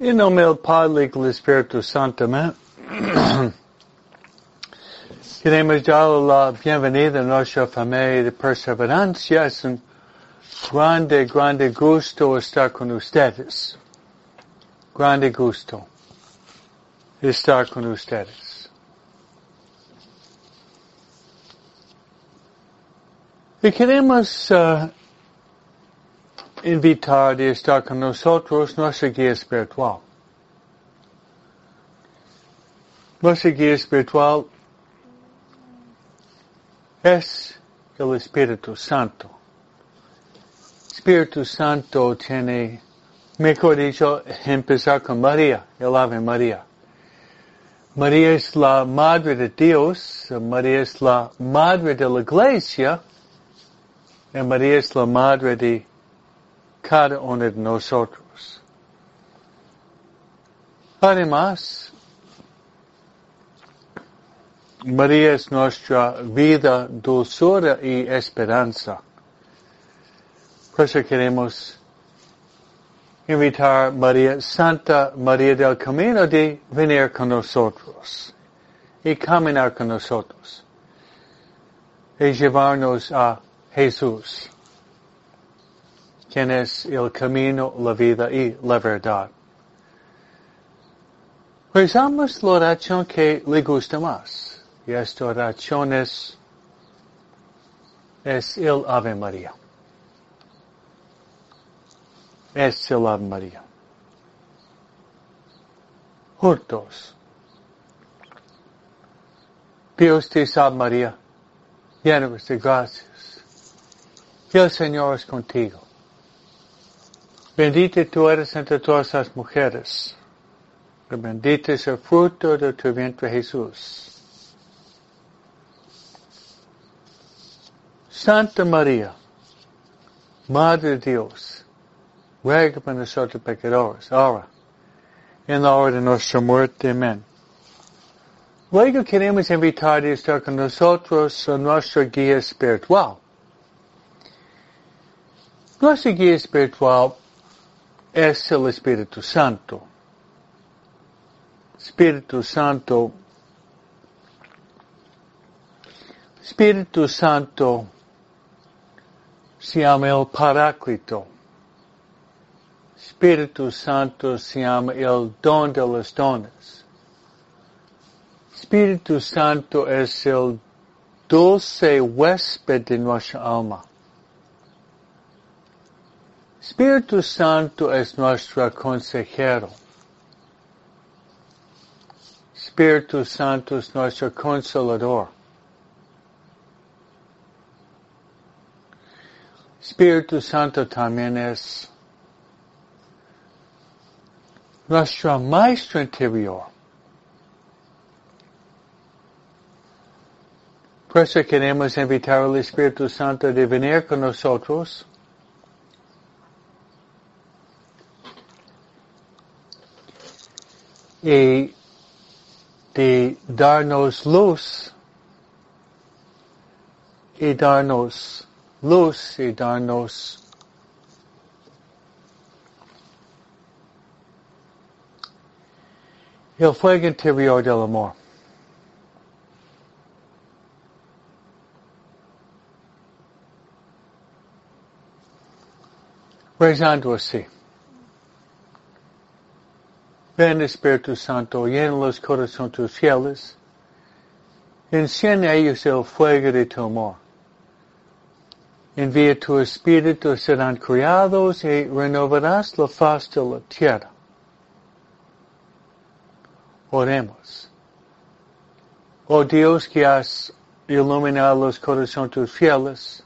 Em nome do Padre e do Espírito Santo, amém? Queremos dar a bem-vinda à nossa família de perseverança. É um grande, grande gusto estar com vocês. Grande gusto estar com vocês. E queremos uh, invitar de estar con nosotros nuestra guía espiritual. Nuestra guía espiritual es el Espíritu Santo. Espíritu Santo tiene, mejor dicho, empezar con María, el Ave María. María es la Madre de Dios, María es la Madre de la Iglesia, y María es la Madre de cada uno de nosotros. Además, María es nuestra vida, dulzura y esperanza. Por eso queremos invitar a María, Santa María del Camino, de venir con nosotros y caminar con nosotros y llevarnos a Jesús quien es el camino, la vida y la verdad. Rezamos la oración que le gusta más. Y esta oración es, es el Ave María. Es el Ave María. Juntos. Dios te salve María, llena de gracias. Y el Señor es contigo. Bendita tú eres entre todas las mujeres. Bendito es el fruto de tu vientre Jesús. Santa María, Madre de Dios, ruega por nosotros pecadores, ahora, en la hora de nuestra muerte. Amén. Luego queremos invitar a estar con nosotros a nuestra guía espiritual. Nuestra guía espiritual es el Espíritu Santo. Espíritu Santo. Espíritu Santo se llama el Paráclito. Espíritu Santo se llama el don de los dones. Espíritu Santo es el dulce huésped de nuestra alma. Espíritu Santo es nuestro consejero. Espíritu Santo es nuestro consolador. Espíritu Santo también es nuestro maestro interior. Por eso queremos invitar al Espíritu Santo de venir con nosotros y de darnos luz y darnos luz y darnos el fuego interior del amor. Rezando así. Ven Espíritu Santo, llena los corazones tus fieles, enciende ellos el fuego de tu amor. Envía tu Espíritu, serán criados y renovarás la faz de la tierra. Oremos. Oh Dios que has iluminado los corazones tus fieles,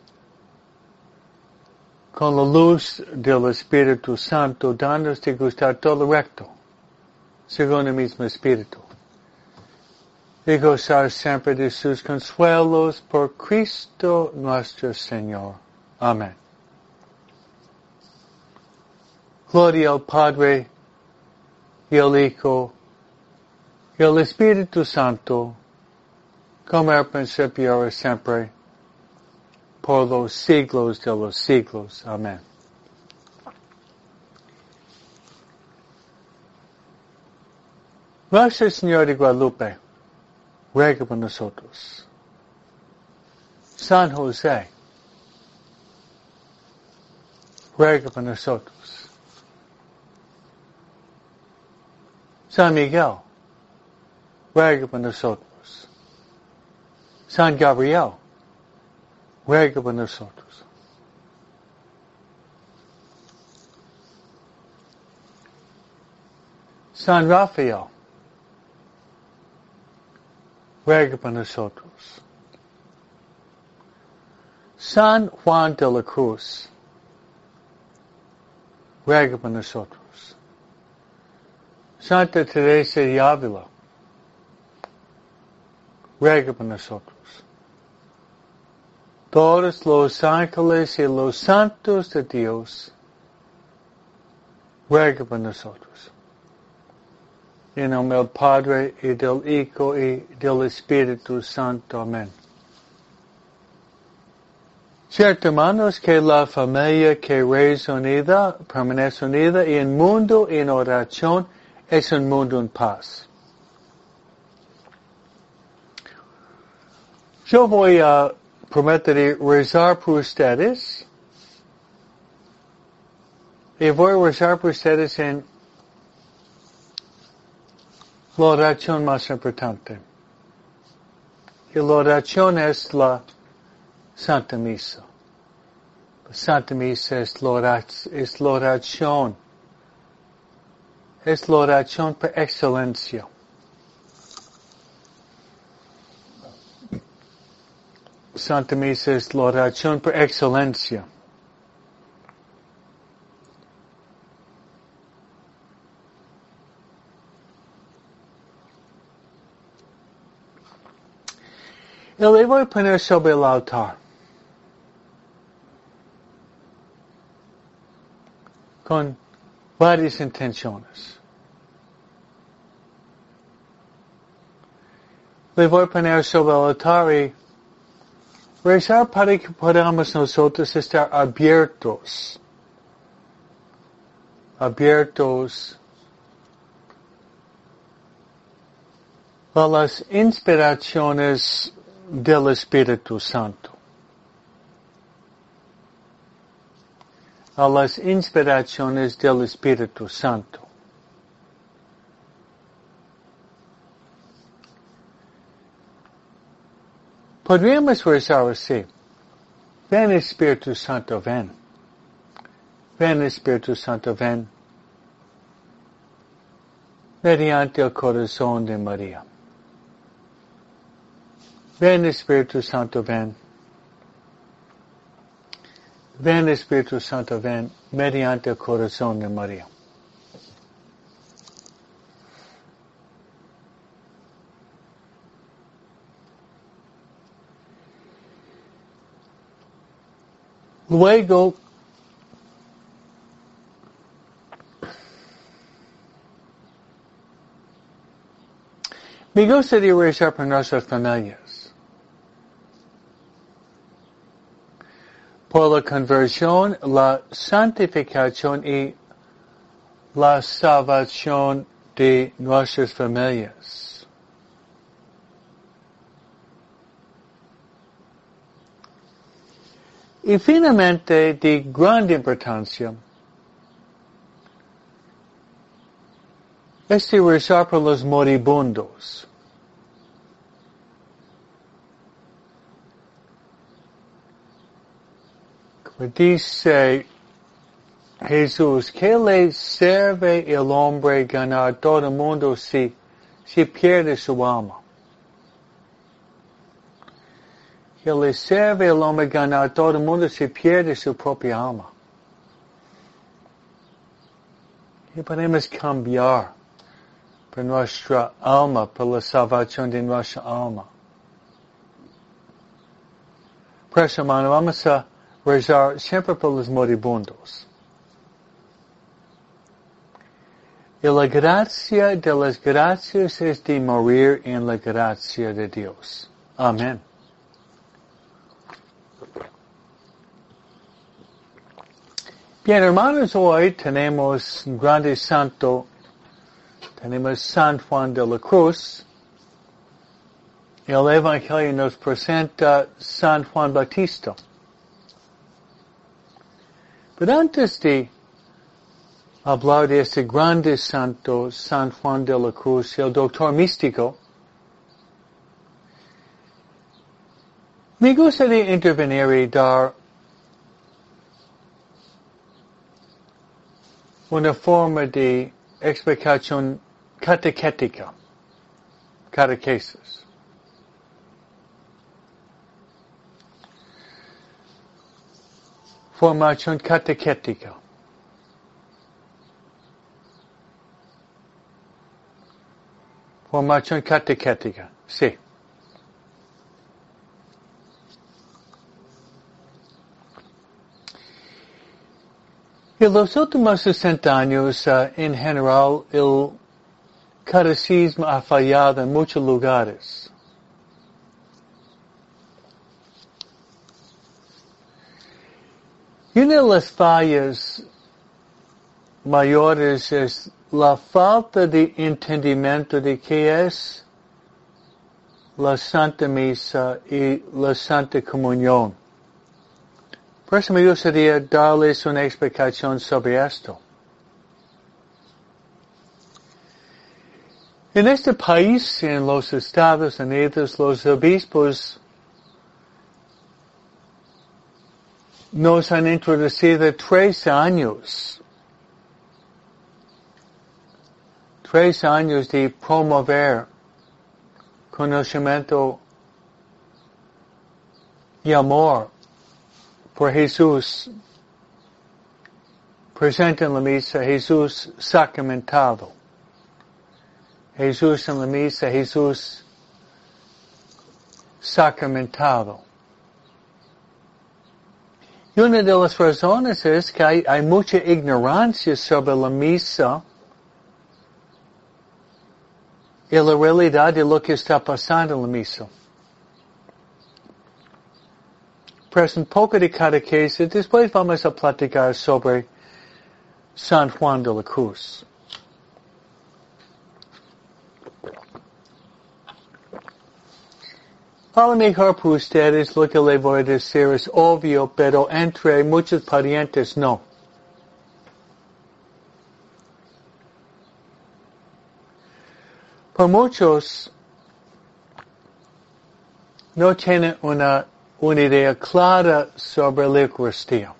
con la luz del Espíritu Santo, danos de gustar todo recto según el mismo Espíritu. Y gozar siempre de sus consuelos por Cristo nuestro Señor. Amén. Gloria al Padre y al Hijo y al Espíritu Santo, como al principio ahora siempre, por los siglos de los siglos. Amén. Nuestro Señor de Guadalupe, ruega por nosotros. San José, ruega por nosotros. San Miguel, ruega por nosotros. San Gabriel, ruega por nosotros. San Rafael, ruega por nosotros. San Juan de la Cruz, ruega por nosotros. Santa Teresa de Ávila, ruega por nosotros. Todos los ángeles y los santos de Dios, ruega por nosotros. En nombre del Padre y del Hijo y del Espíritu Santo. Amén. Cierto, hermanos, que la familia que es unida, permanece unida y el mundo en oración es un mundo en paz. Yo voy a prometer rezar por ustedes y voy a rezar por ustedes en la oración más importante. Y la oración es la Santa Misa. La Santa Misa es la oración, es la oración. Es por excelencia. Santa Misa es la oración por excelencia. Y le voy a poner sobre el altar. Con varias intenciones. Le voy a poner sobre el altar y rezar para que podamos nosotros estar abiertos. Abiertos a las inspiraciones del Espíritu Santo. A las inspiraciones del Espíritu Santo. Podríamos rezar así. Ven Espíritu Santo, ven. Ven Espíritu Santo, ven. Mediante el corazón de María. Ven Espíritu Santo, ven. Ven Espíritu Santo, ven mediante el corazón de María. Luego, me gustaría rezar por nuestras familias. Por la conversión, la santificación y la salvación de nuestras familias. Y finalmente, de gran importancia, es de rezar por los moribundos. Como dice Jesús, ¿qué le sirve el hombre ganar todo el mundo si, si pierde su alma? ¿Qué le sirve el hombre ganar todo el mundo si pierde su propia alma? Y podemos cambiar por nuestra alma, por la salvación de nuestra alma. Por eso, hermano, vamos a rezar siempre por los moribundos. Y la gracia de las gracias es de morir en la gracia de Dios. Amén. Bien, hermanos, hoy tenemos un grande santo tenemos San Juan de la Cruz. El Evangelio nos presenta San Juan Bautista. Pero antes de hablar de este grande santo, San Juan de la Cruz, el doctor místico, me gustaría intervenir y dar una forma de explicación catequética, catequesis. Formación catequética. Formación catequética, sí. En los últimos 60 años, uh, en general, el catecismo ha fallado en muchos lugares. Y una de las fallas mayores es la falta de entendimiento de qué es la Santa Misa y la Santa Comunión. Por eso me gustaría darles una explicación sobre esto. En este país, en los Estados Unidos, los obispos nos han introducido tres años, tres años de promover conocimiento y amor por Jesús presente en la misa, Jesús sacramentado. Jesús en la misa, Jesús sacramentado. Y una de las razones es que hay, hay mucha ignorancia sobre la misa y la realidad de lo que está pasando en la misa. pues un poco de catequesis, después vamos a platicar sobre San Juan de la Cruz. A lo mejor para ustedes lo que le voy a decir es obvio, pero entre muchos parientes no. Por muchos no tienen una idea clara sobre la Eucaristía.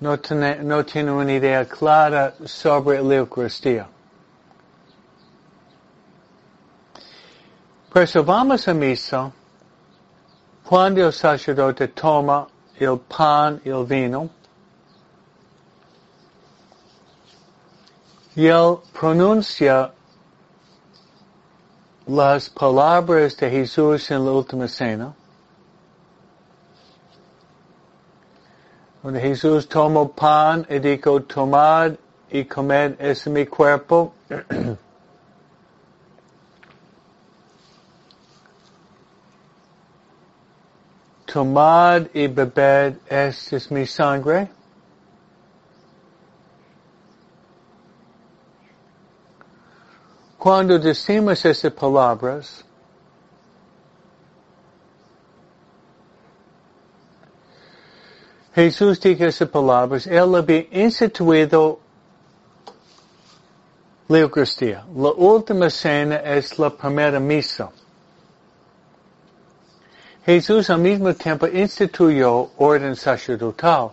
No tiene, no tiene una idea clara sobre la Eucaristía. Por eso vamos a misa cuando el sacerdote toma el pan y el vino y él pronuncia las palabras de Jesús en la última cena, donde Jesús tomó pan y dijo, tomad y comed, es mi cuerpo. tomad y bebed, esta es mi sangre. Cuando decimos esas palabras, Jesús dijo esas palabras, Él había instituido la Eucaristía. La última cena es la primera misa. Jesús al mismo tiempo instituyó orden sacerdotal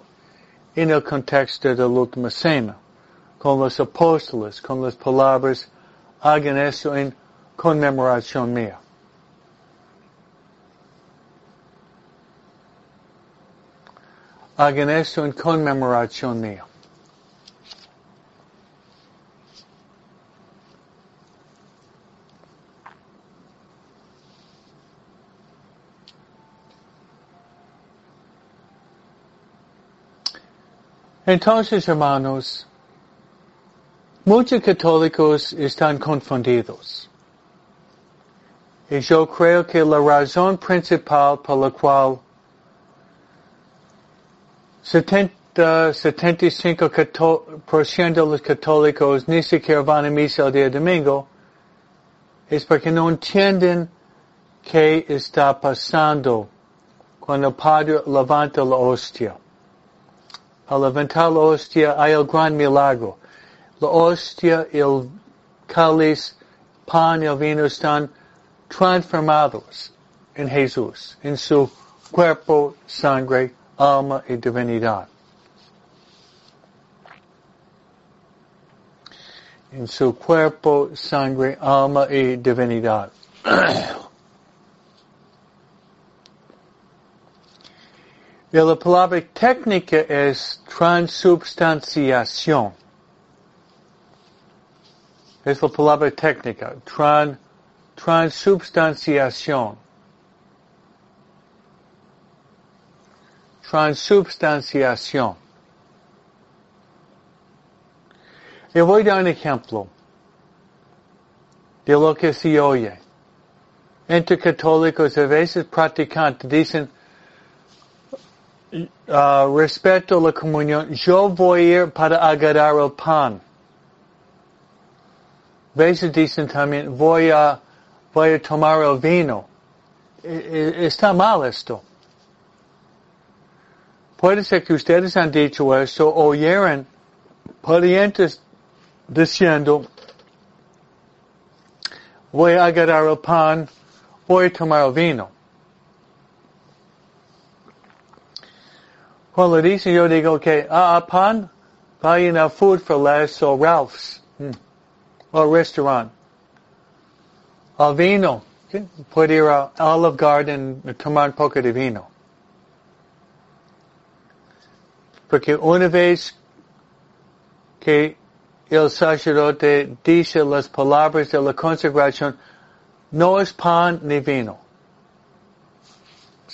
en el contexto de la última cena, con los apóstoles, con las palabras hagan eso en conmemoración mía. Hagan eso en conmemoración mía. Entonces, hermanos, Muchos católicos están confundidos. Y yo creo que la razón principal por la cual 75% de los católicos ni siquiera van a misa el día domingo, es porque no entienden qué está pasando cuando el Padre levanta la hostia. Al la hostia hay el gran milagro. La hostia, el cáliz, pan y el vino están transformados en Jesús, en su cuerpo, sangre, alma y divinidad. En su cuerpo, sangre, alma y divinidad. Y la palabra técnica es transubstanciación. Es la palabra técnica, tran, transubstanciación. Transubstanciación. Y voy a dar un ejemplo de lo que se oye. Entre católicos a veces practicantes dicen, uh, respeto la comunión, yo voy a ir para agarrar el pan. Veces dicen también, voy a, voy a tomar el vino. Está mal esto. Puede ser que ustedes han dicho esto, oyeron parientes diciendo, voy a agarrar el pan, voy a tomar el vino. Cuando dicen, yo digo que, ah, pan, vayan a Food for Less or Ralph's, hmm. o restaurant. Al vino, puede ir a Olive Garden tomar un poco de vino. Porque una vez que el sacerdote dice las palabras de la consagración, no es pan ni vino.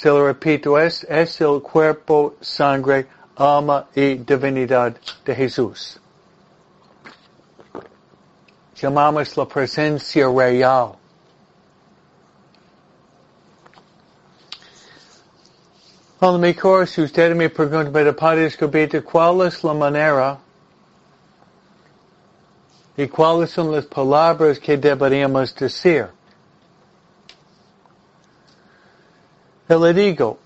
Se lo repito, es, es el cuerpo, sangre, alma y divinidad de Jesús. Llamamos la presencia real. A lo mejor si usted me pregunta, pero Padre Escobito, ¿cuál es la manera y cuáles son las palabras que deberíamos decir? Le digo,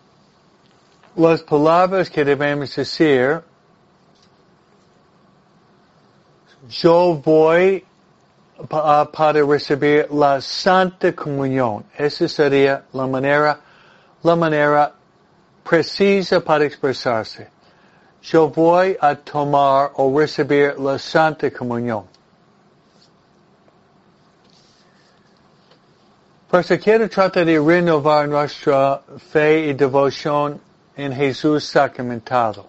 las palabras que debemos decir, yo voy para recibir la Santa Comunión. Esa sería la manera, la manera precisa para expresarse. Yo voy a tomar o recibir la Santa Comunión. Quiero tratar de renovar nuestra fe y devoción en Jesús sacramentado.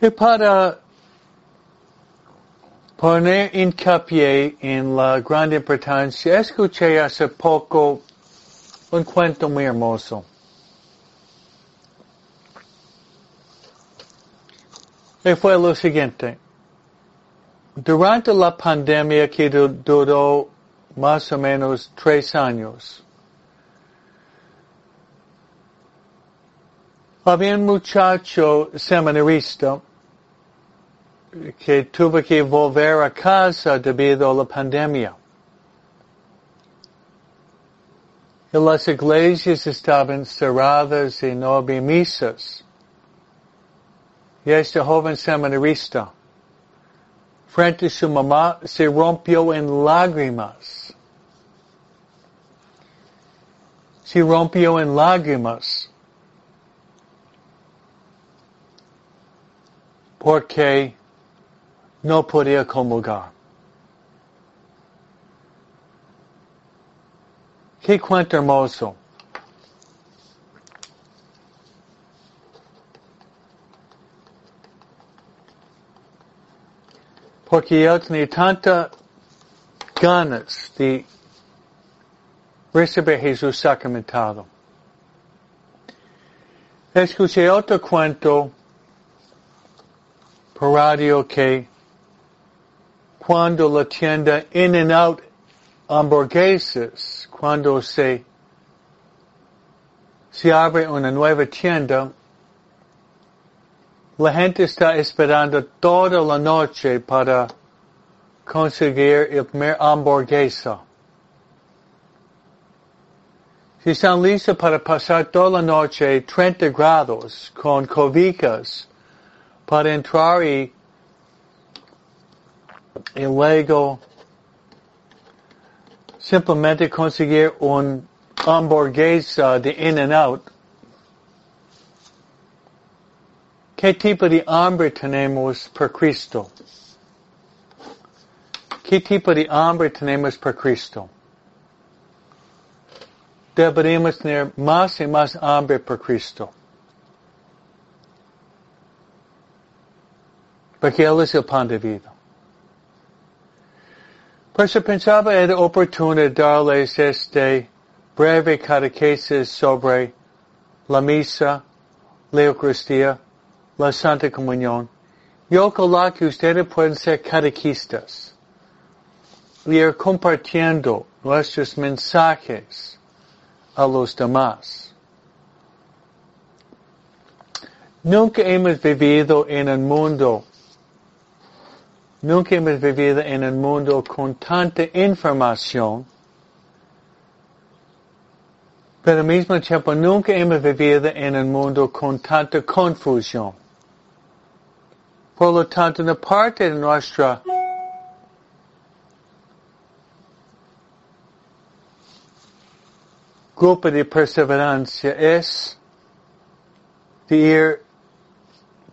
Y para poner hincapié en la gran importancia, escuché hace poco un cuento muy hermoso. Fue lo siguiente. Durante la pandemia que duró más o menos tres años, había un muchacho seminarista que tuvo que volver a casa debido a la pandemia. Y las iglesias estaban cerradas y no había misas. Y este joven seminarista, frente a su mamá, se rompió en lágrimas. Se rompió en lágrimas. Porque no podía comulgar. Qué cuento hermoso. Porque él tenía tanta ganas de recibir Jesús sacramentado. Escuché otro cuento por radio que cuando la tienda In and Out hamburguesas cuando se, se abre una nueva tienda. La gente está esperando toda la noche para conseguir el primer hamburguesa. Si están listos para pasar toda la noche 30 grados con cobijas para entrar y, y luego simplemente conseguir un hamburguesa de in and out. ¿Qué tipo de hambre tenemos por Cristo? ¿Qué tipo de hambre tenemos por Cristo? Deberíamos tener más y más hambre por Cristo. Porque Él es el pan de vida. Por eso pensaba era oportuno darles este breve catequesis sobre la misa, la Eucaristía, la Santa Comunión. Yo ojalá que ustedes pueden ser catequistas y compartiendo nuestros mensajes a los demás. Nunca hemos vivido en un mundo Nunca hemos vivido en un mundo con tanta información, pero al mismo tiempo nunca hemos vivido en un mundo con tanta confusión. Por lo tanto, una parte nuestra grupo de perseverancia es de ir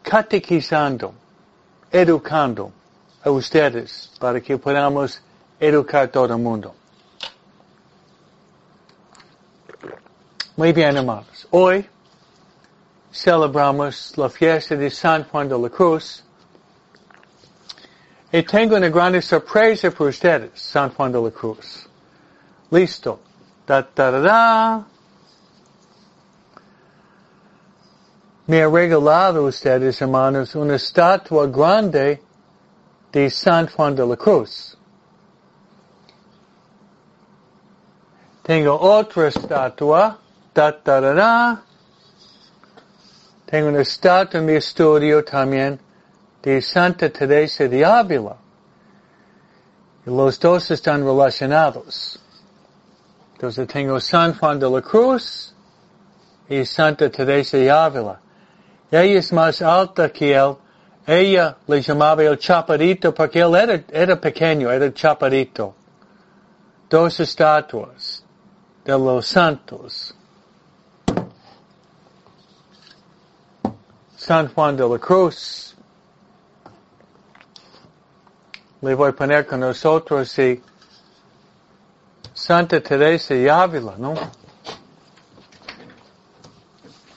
catequizando, educando a ustedes para que podamos educar todo el mundo. Muy bien, hermanos. Hoy celebramos la fiesta de San Juan de la Cruz. Tengo una gran sorpresa para ustedes, San Juan de la Cruz. Listo. Da, da, da, da. Me ha regalado ustedes, hermanos, una estatua grande de San Juan de la Cruz. Tengo otra estatua, da, da, da, da. Tengo una estatua en mi estudio también de Santa Teresa de Ávila. Los dos están relacionados. Entonces tengo San Juan de la Cruz y Santa Teresa de Ávila. Ella es más alta que él ella le llamaba el chaparito porque él era, era pequeño, era chaparito. Dos estatuas de los santos. San Juan de la Cruz. Le voy a poner con nosotros y Santa Teresa de Ávila, ¿no?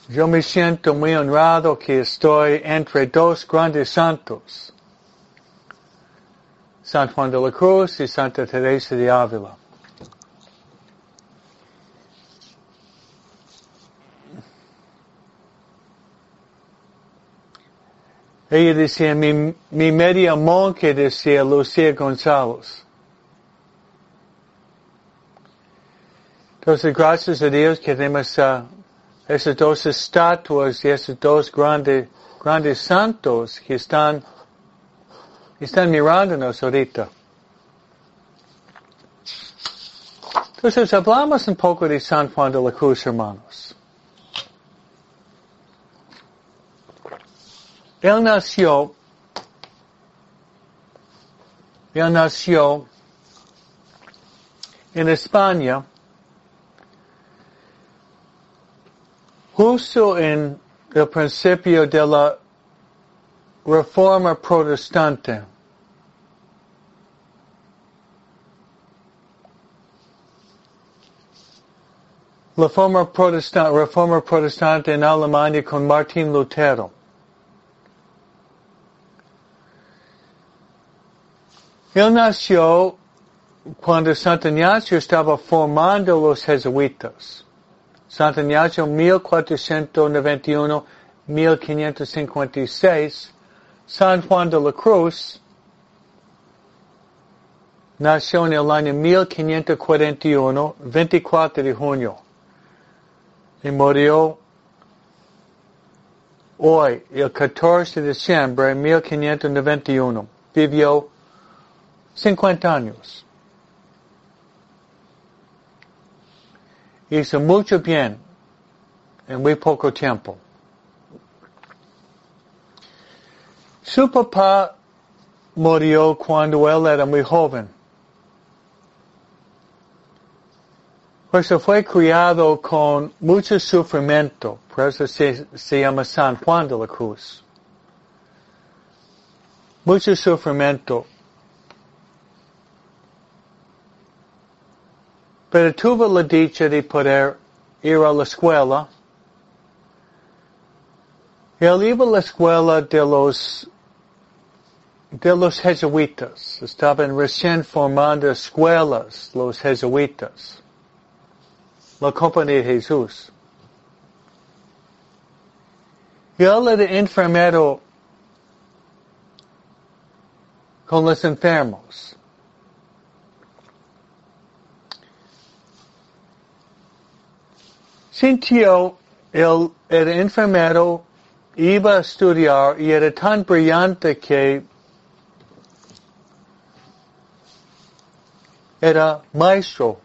Yo me siento muy honrado que estoy entre dos grandes santos, San Juan de la Cruz y Santa Teresa de Ávila. Ella decía, mi, mi media monje decía Lucía González. Entonces, gracias a Dios que tenemos uh, esas dos estatuas y esos dos grandes, grandes santos que están, están mirándonos ahorita. Entonces hablamos un poco de San Juan de la Cruz, hermanos. Él nació, él nació en España justo en el principio de la reforma protestante. La reforma protestante, reforma protestante en Alemania con Martín Lutero. Él nació cuando Santo Ignacio estaba formando los jesuitas. Santo Ignacio 1491-1556, San Juan de la Cruz nació en el año 1541, 24 de junio, y murió hoy, el 14 de diciembre de 1591. Vivió 50 años. Hizo mucho bien en muy poco tiempo. Su papá murió cuando él era muy joven. Pues fue criado con mucho sufrimiento, por eso se, se llama San Juan de la Cruz. Mucho sufrimiento. Pero tuvo la dicha de poder ir a la escuela. Y Él iba a la escuela de los de los jesuitas. Estaban recién formando escuelas los jesuitas la compañía de Jesús. Y él era enfermero con los enfermos. Sintió, él era enfermero, iba a estudiar y era tan brillante que era maestro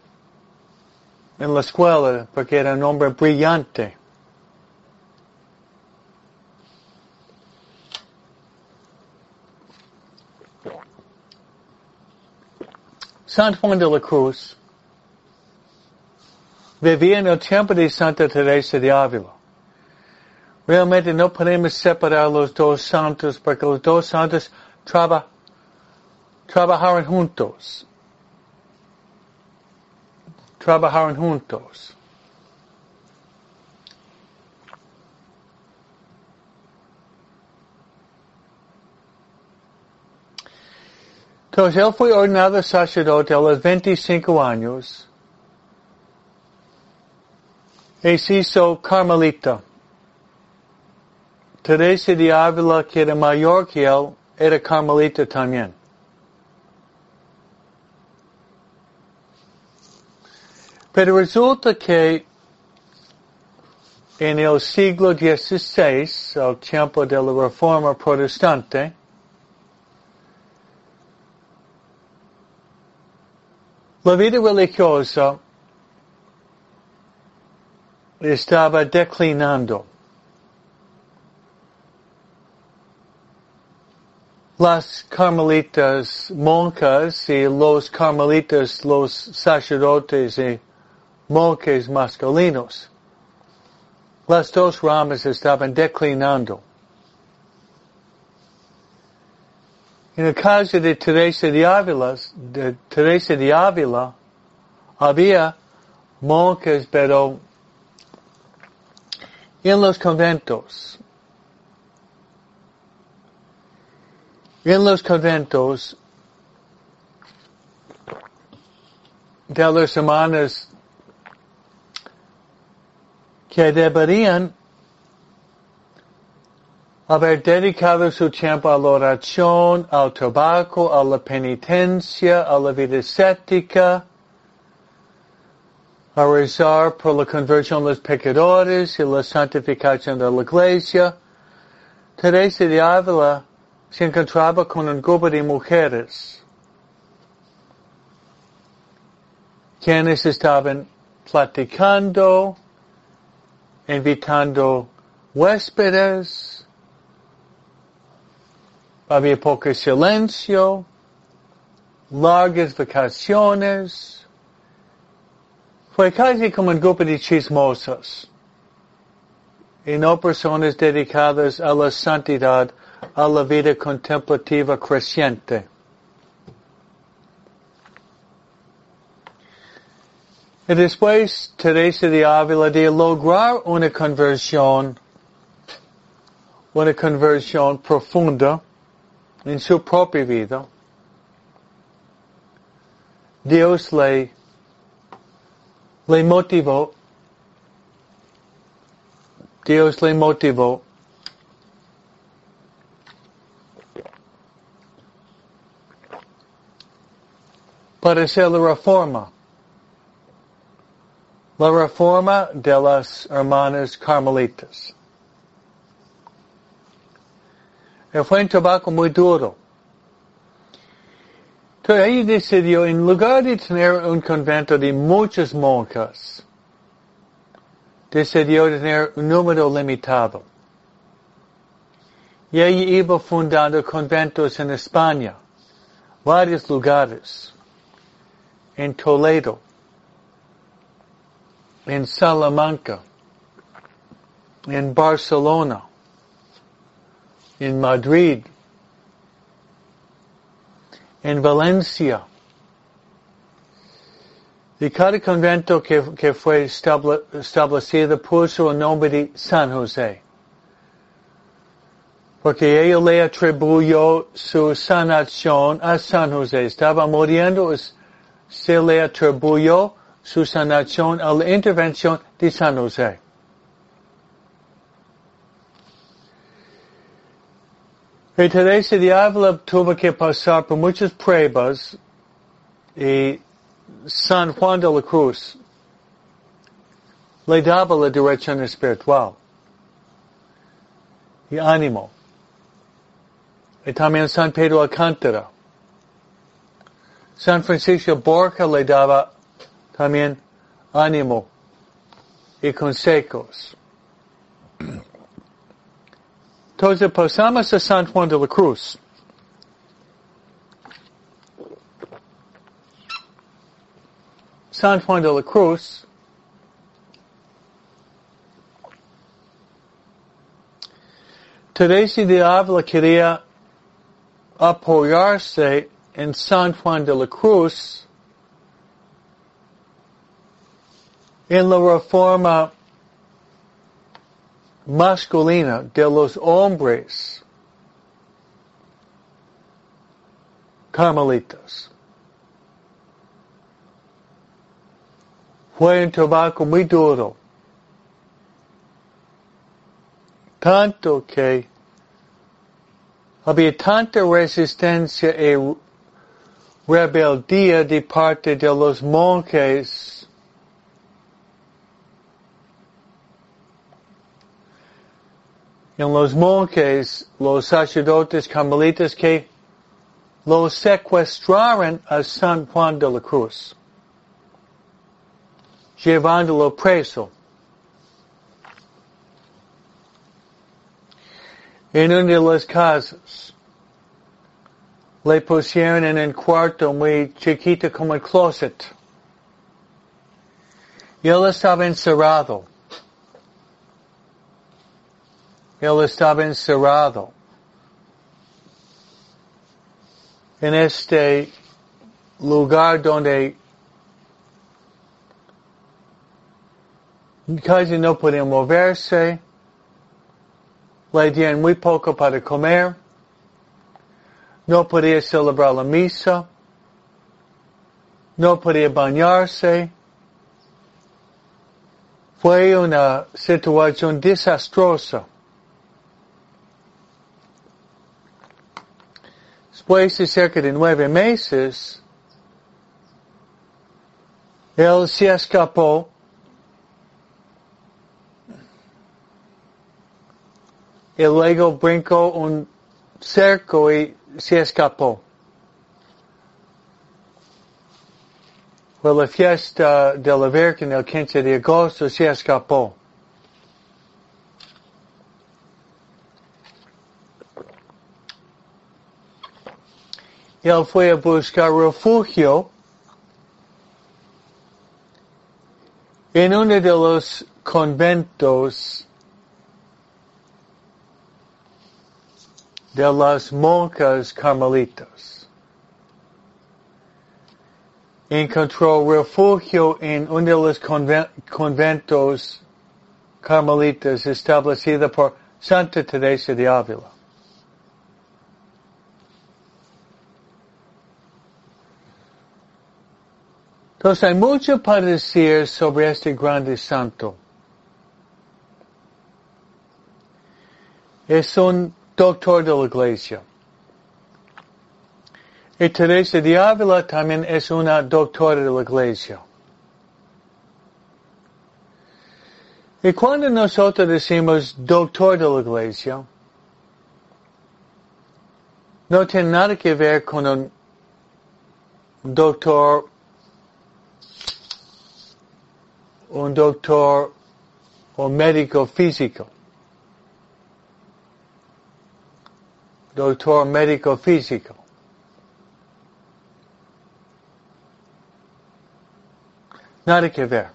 en la escuela porque era un hombre brillante. San Juan de la Cruz vivía en el tiempo de Santa Teresa de Ávila. Realmente no podemos separar los dos santos porque los dos santos traba, trabajaron juntos trabajaron juntos. Entonces él fue ordenado sacerdote a los 25 años se hizo carmelita. Teresa de Ávila, que era mayor que él, era carmelita también. Pero resulta que en el siglo XVI, al tiempo de la reforma protestante, la vida religiosa estaba declinando. Las carmelitas monjas y los carmelitas, los sacerdotes y monjes masculinos. Las dos ramas estaban declinando. En el caso de Teresa de Ávila, de Teresa de Ávila, había monjes, pero en los conventos. En los conventos de las hermanas que deberían haber dedicado su tiempo a la oración, al tabaco, a la penitencia, a la vida escética, a rezar por la conversión de los pecadores y la santificación de la iglesia. Teresa de Ávila se encontraba con un grupo de mujeres quienes estaban platicando, invitando huéspedes, había poco silencio, largas vacaciones, fue como un grupo de chismosos y no personas dedicadas a la santidad, a la vida contemplativa creciente. Y después Teresa de Ávila de lograr una conversión, una conversión profunda en su propia vida. Dios le, le motivó, Dios le motivó para hacer la reforma. La reforma de las hermanas carmelitas. Y fue un trabajo muy duro. Ella decidió, en lugar de tener un convento de muchas monjas, decidió tener un número limitado. Y ella iba fundando conventos en España, varios lugares, en Toledo, en Salamanca, en Barcelona, en Madrid, en Valencia. Y cada convento que, que fue establecido puso el nombre de San José. Porque ella le atribuyó su sanación a San José. Estaba muriendo, se le atribuyó su sanación a la intervención de San José. De Ávila tuvo que pasar por muchas pruebas y San Juan de la Cruz le daba la dirección espiritual y ánimo. Y también San Pedro Alcántara. San Francisco Borja le daba también ánimo y consejos. Entonces pasamos a San Juan de la Cruz. San Juan de la Cruz Teresa de Ávila quería apoyarse en San Juan de la Cruz en la reforma masculina de los hombres carmelitas. Fue un trabajo muy duro. Tanto que había tanta resistencia y rebeldía de parte de los monjes en los monjes, los sacerdotes carmelitas que lo secuestraron a San Juan de la Cruz, llevándolo preso. En una de las casas, le pusieron en un cuarto muy chiquito como el closet. Y él estaba encerrado. Él estaba encerrado en este lugar donde casi no podía moverse, le dieron muy poco para comer, no podía celebrar la misa, no podía bañarse. Fue una situación desastrosa. Después de cerca de nueve meses, él se escapó y luego brincó un cerco y se escapó. Fue la fiesta de la Virgen el 15 de agosto, se escapó. Él fue a buscar refugio en uno de los conventos de las monjas carmelitas. Encontró refugio en uno de los conventos carmelitas establecido por Santa Teresa de Ávila. Entonces hay mucho para decir sobre este grande santo. Es un doctor de la iglesia. Y Teresa de Ávila también es una doctora de la iglesia. Y cuando nosotros decimos doctor de la iglesia, no tiene nada que ver con un doctor, un doctor o médico físico. Doctor médico físico. Nada que ver.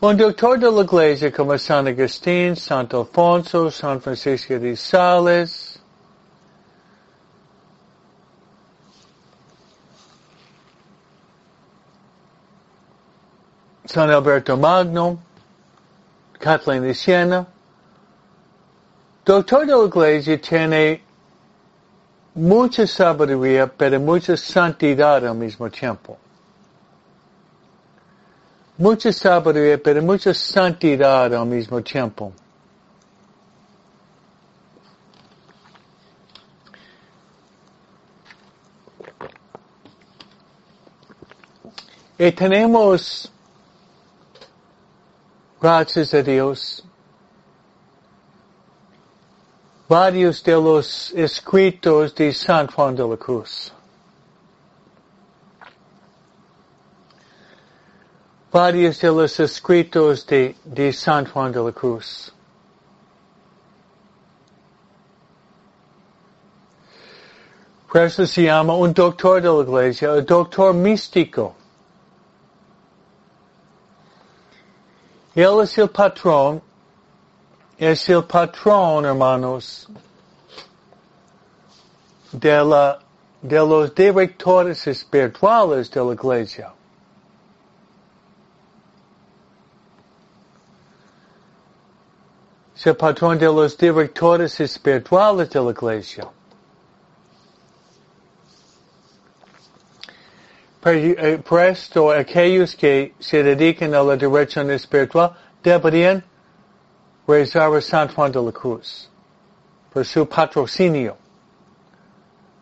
Un doctor de la iglesia como San Agustín, Santo Alfonso, San Francisco de Sales, San Alberto Magno, Kathleen de Siena. Doctor de la Iglesia tiene mucha sabiduría, pero mucha santidad al mismo tiempo. Mucha sabiduría, pero mucha santidad al mismo tiempo. Y tenemos gracias a Dios, varios de los escritos de San Juan de la Cruz. Varios de los escritos de, San Juan de la Cruz. Por eso se llama un doctor de la iglesia, un doctor místico. Él es el patrón, es el patrón, hermanos, de, la, de los directores espirituales de la iglesia. Es el patrón de los directores espirituales de la iglesia. Eh, por esto, aquellos que se dediquen a la dirección espiritual deberían rezar a San Juan de la Cruz por su patrocinio,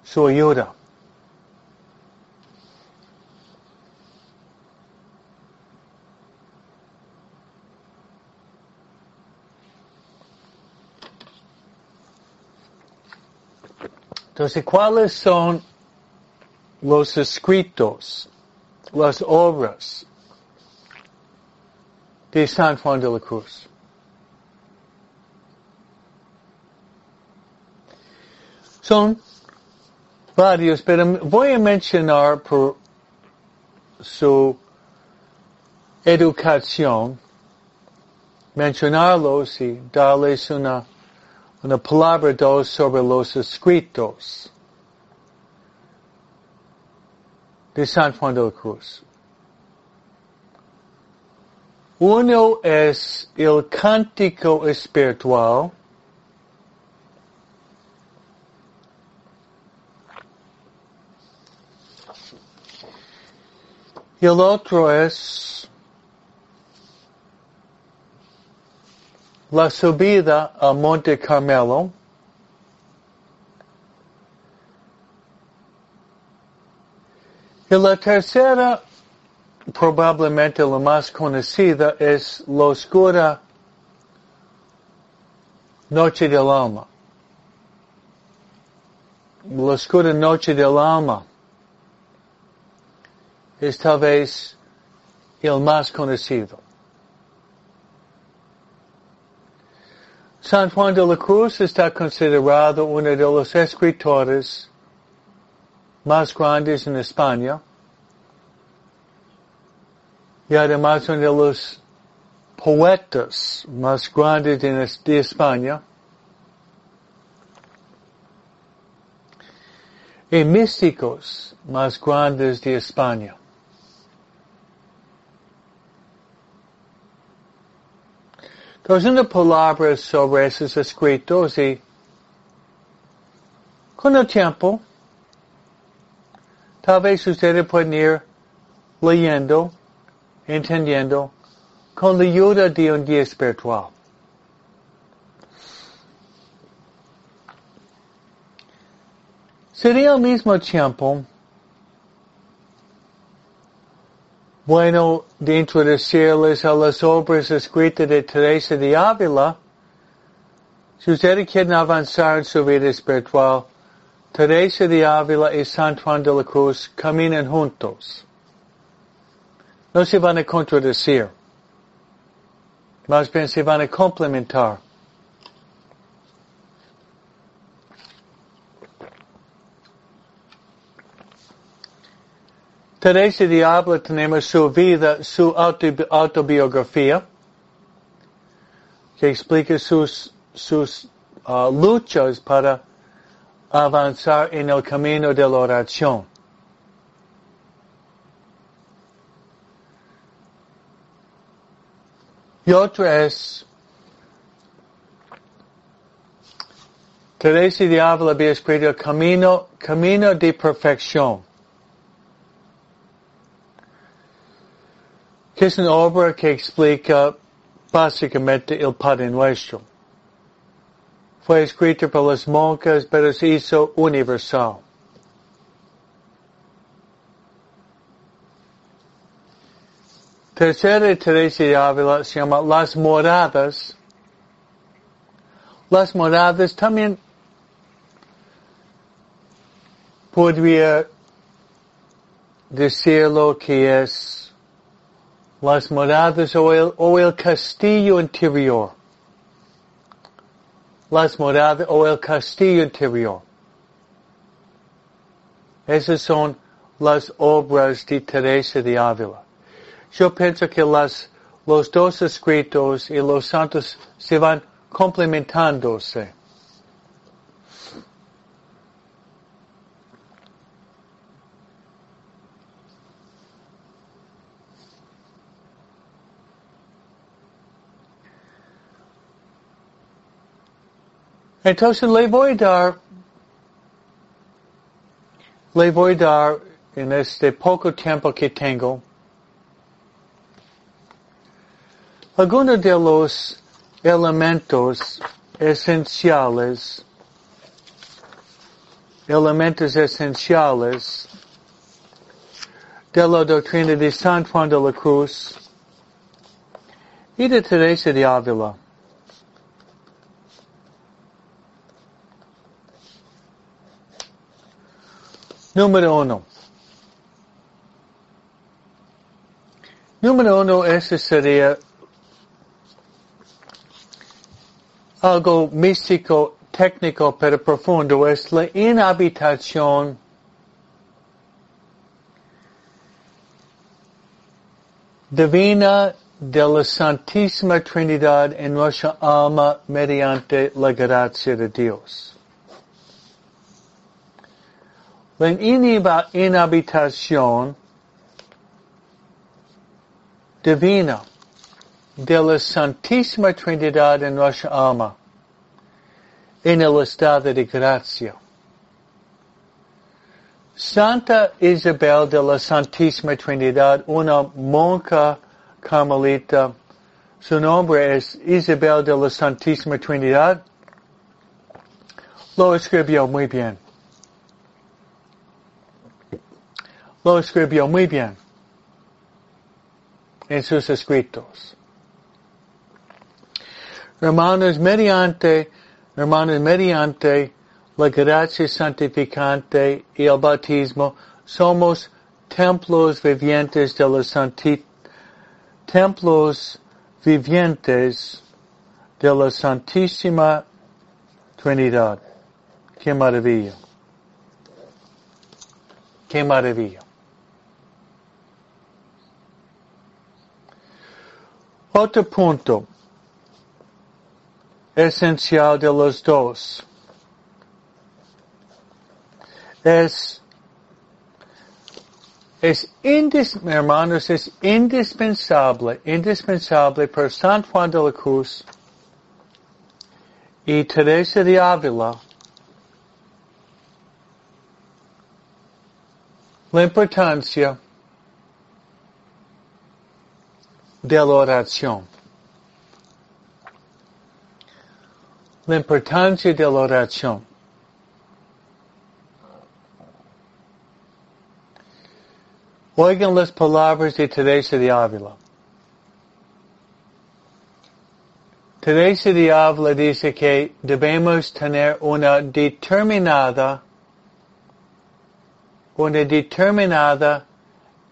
su ayuda. Entonces, ¿cuáles son los escritos, las obras de San Juan de la Cruz. Son varios, pero voy a mencionar por su educación, mencionarlos y darles una, una palabra dos sobre los escritos. De San Juan de Cruz. Uno es el cántico espiritual. El otro es la subida al Monte Carmelo. Y la tercera, probablemente la más conocida, es la oscura noche del alma. La oscura noche del alma es tal vez el más conocido. San Juan de la Cruz está considerado uno de los escritores más grandes en España y además uno de los poetas más grandes de España y místicos más grandes de España. Entonces, una palabra sobre esos escritos y con el tiempo Tal vez ustedes pueden ir leyendo, entendiendo, con la ayuda de un guía espiritual. Sería al mismo tiempo bueno de introducirles a las obras escritas de Teresa de Ávila. Si ustedes quieren avanzar en su vida espiritual, Teresa de Ávila y San Juan de la Cruz caminan juntos. No se van a contradecir. Más bien se van a complementar. Teresa de Ávila tenemos su vida, su autobiografía, que explica sus, sus uh, luchas para avanzar en el camino de la oración. Y otra es, Teresa de Ávila había escrito Camino, Camino de Perfección. Que es una obra que explica básicamente el Padre Nuestro. Fue escrito por las monjas, pero se hizo universal. Tercera Teresa de Ávila se llama Las Moradas. Las Moradas también podría decirlo que es las moradas o el, o el castillo interior. Las moradas o el castillo interior. Esas son las obras de Teresa de Ávila. Yo pienso que las, los dos escritos y los santos se van complementándose. Entonces le voy a dar, le voy a dar en este poco tiempo que tengo algunos de los elementos esenciales, elementos esenciales. De la doctrina de San Juan de la Cruz. Y de Teresa de Ávila. Número uno. Número uno, ese sería algo místico, técnico, pero profundo. Es la inhabitación divina de la Santísima Trinidad en nuestra alma mediante la gracia de Dios. La inhabitación divina de la Santísima Trinidad en nuestra alma, en el estado de gracia. Santa Isabel de la Santísima Trinidad, una monja carmelita, su nombre es Isabel de la Santísima Trinidad, lo escribió muy bien. Lo escribió muy bien en sus escritos. Hermanos, mediante, hermanos, mediante la gracia santificante y el bautismo, somos templos vivientes de la santi templos vivientes de la Santísima Trinidad. Qué maravilla. Qué maravilla. Otro punto esencial de los dos es, es hermanos, es indispensable, indispensable para San Juan de la Cruz y Teresa de Ávila la importancia de la oración. La importancia de la oración. Oigan las palabras de Teresa de Ávila. Teresa de Ávila dice que debemos tener una determinada, una determinada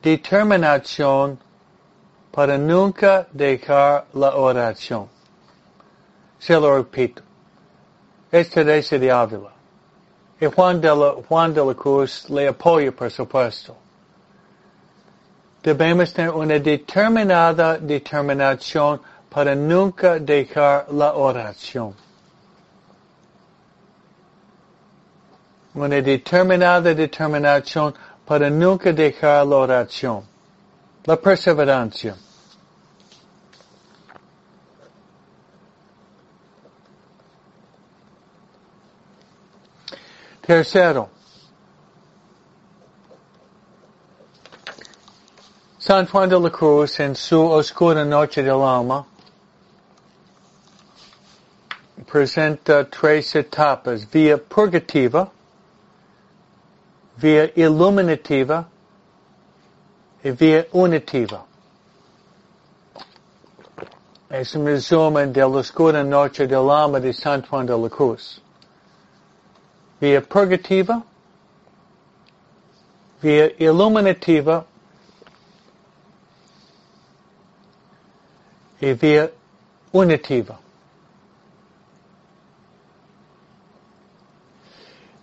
determinación para nunca dejar la oración. Se lo repito. Es Teresa de Ávila. Y Juan de la, Juan de la Cruz le apoya, por supuesto. Debemos tener una determinada determinación para nunca dejar la oración. Una determinada determinación para nunca dejar la oración. La perseverancia. Tercero, San Juan de la Cruz en su oscura noche del alma presenta tres etapas, vía purgativa, vía iluminativa y vía unitiva. Es un resumen de la oscura noche del alma de San Juan de la Cruz. Vía purgativa, vía iluminativa y vía unitiva.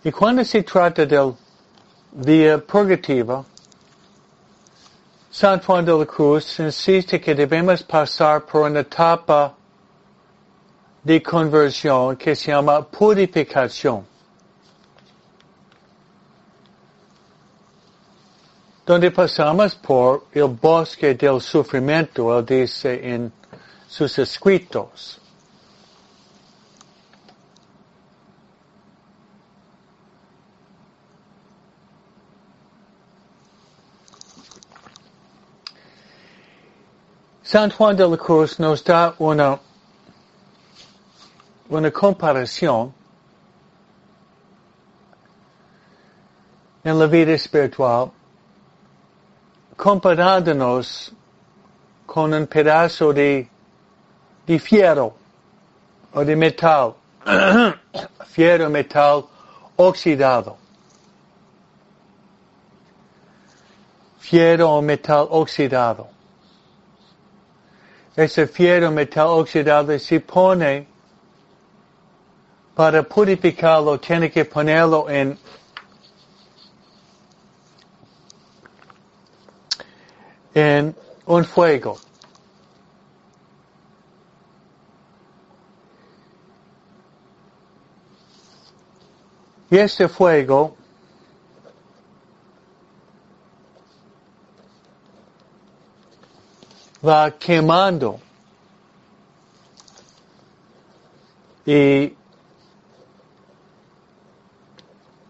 Y cuando se trata del vía purgativa, San Juan de la Cruz insiste que debemos pasar por una etapa de conversión que se llama purificación. Donde pasamos por el bosque del sufrimiento, él dice en sus escritos. San Juan de la Cruz nos da una, una comparación en la vida espiritual, comparándonos con un pedazo de, de fierro o de metal, fierro metal oxidado. Fierro o metal oxidado ese fierro metal oxidado se pone para purificarlo, tiene que ponerlo en en un fuego. Y ese fuego va quemando y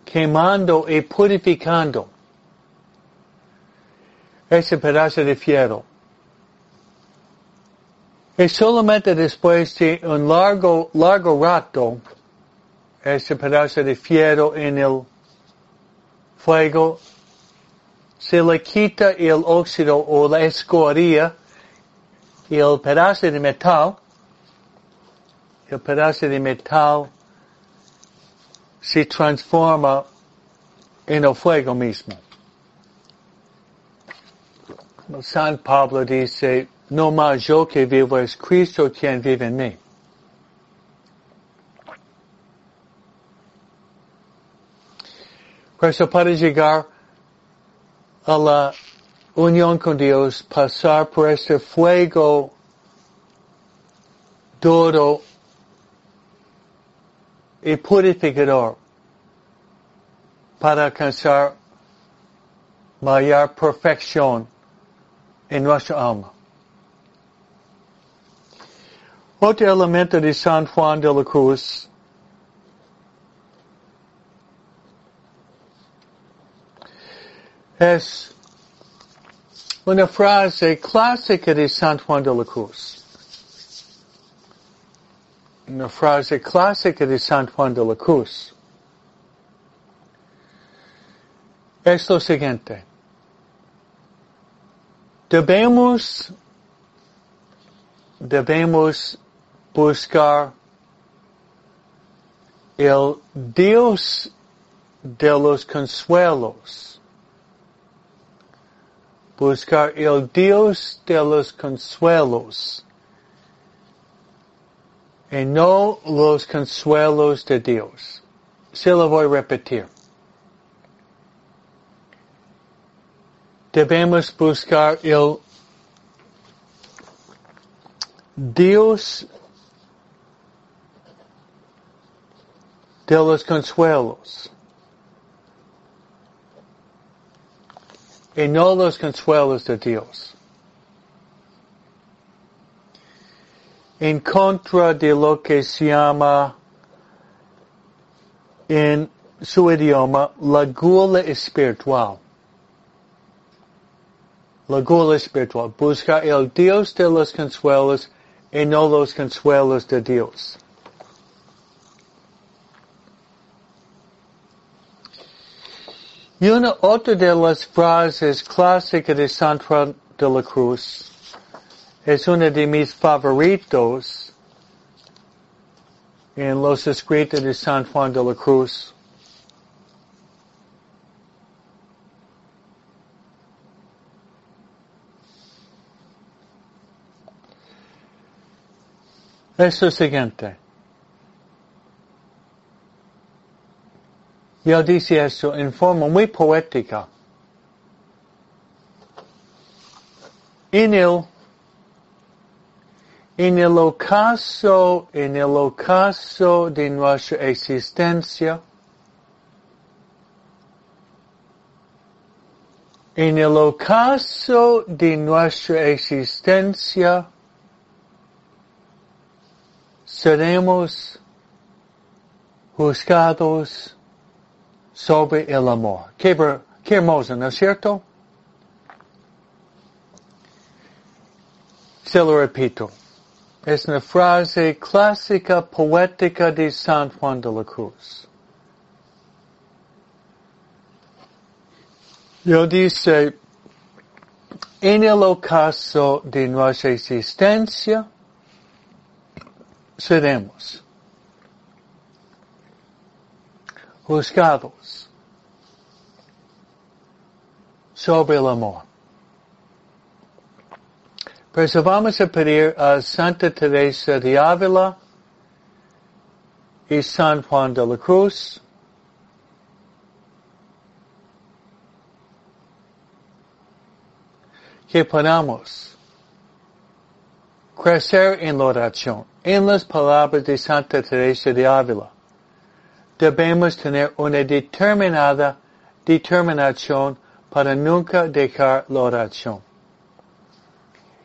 quemando y purificando ese pedazo de fierro. Y solamente después de un largo, largo rato, ese pedazo de fierro en el fuego, se le quita el óxido o la escoria y el pedazo de metal, el pedazo de metal se transforma en el fuego mismo. San Pablo dice, no más yo que vivo es Cristo quien vive en mí. Eso para llegar a la unión con Dios, pasar por este fuego duro y purificador para alcanzar mayor perfección en nuestra alma. Otro elemento de San Juan de la Cruz es una frase clásica de San Juan de la Cruz. Una frase clásica de San Juan de la Cruz. Es lo siguiente. Debemos, debemos buscar el Dios de los consuelos. Buscar el Dios de los consuelos. Y no los consuelos de Dios. Se lo voy a repetir. Debemos buscar el Dios de los consuelos. Y no los consuelos de Dios. En contra de lo que se llama en su idioma la gula espiritual. La gula espiritual. Busca el Dios de los consuelos y no los consuelos de Dios. Y una otra de las frases clásicas de San Juan de la Cruz es una de mis favoritos en los escritos de San Juan de la Cruz. Lo siguiente. Y él dice eso en forma muy poética. En el, en el ocaso, en el ocaso de nuestra existencia, en el ocaso de nuestra existencia, seremos juzgados sobre el amor. Qué, qué hermoso, ¿no es cierto? Se lo repito. Es una frase clásica, poética de San Juan de la Cruz. Yo dice, en el ocaso de nuestra existencia, seremos juzgados sobre el amor. Por vamos a pedir a Santa Teresa de Ávila y San Juan de la Cruz que podamos crecer en la oración, en las palabras de Santa Teresa de Ávila debemos tener una determinada determinación para nunca dejar la oración.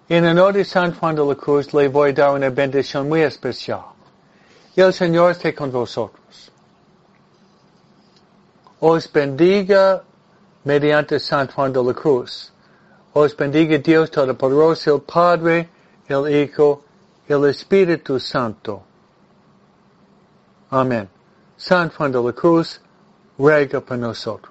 En honor de San Juan de la Cruz le voy a dar una bendición muy especial. El Señor esté con vosotros. Os bendiga mediante San Juan de la Cruz. Os bendiga Dios Todopoderoso, Padre, el Hijo, el Espíritu Santo. Amén. San Juan de la Cruz ruega por nosotros.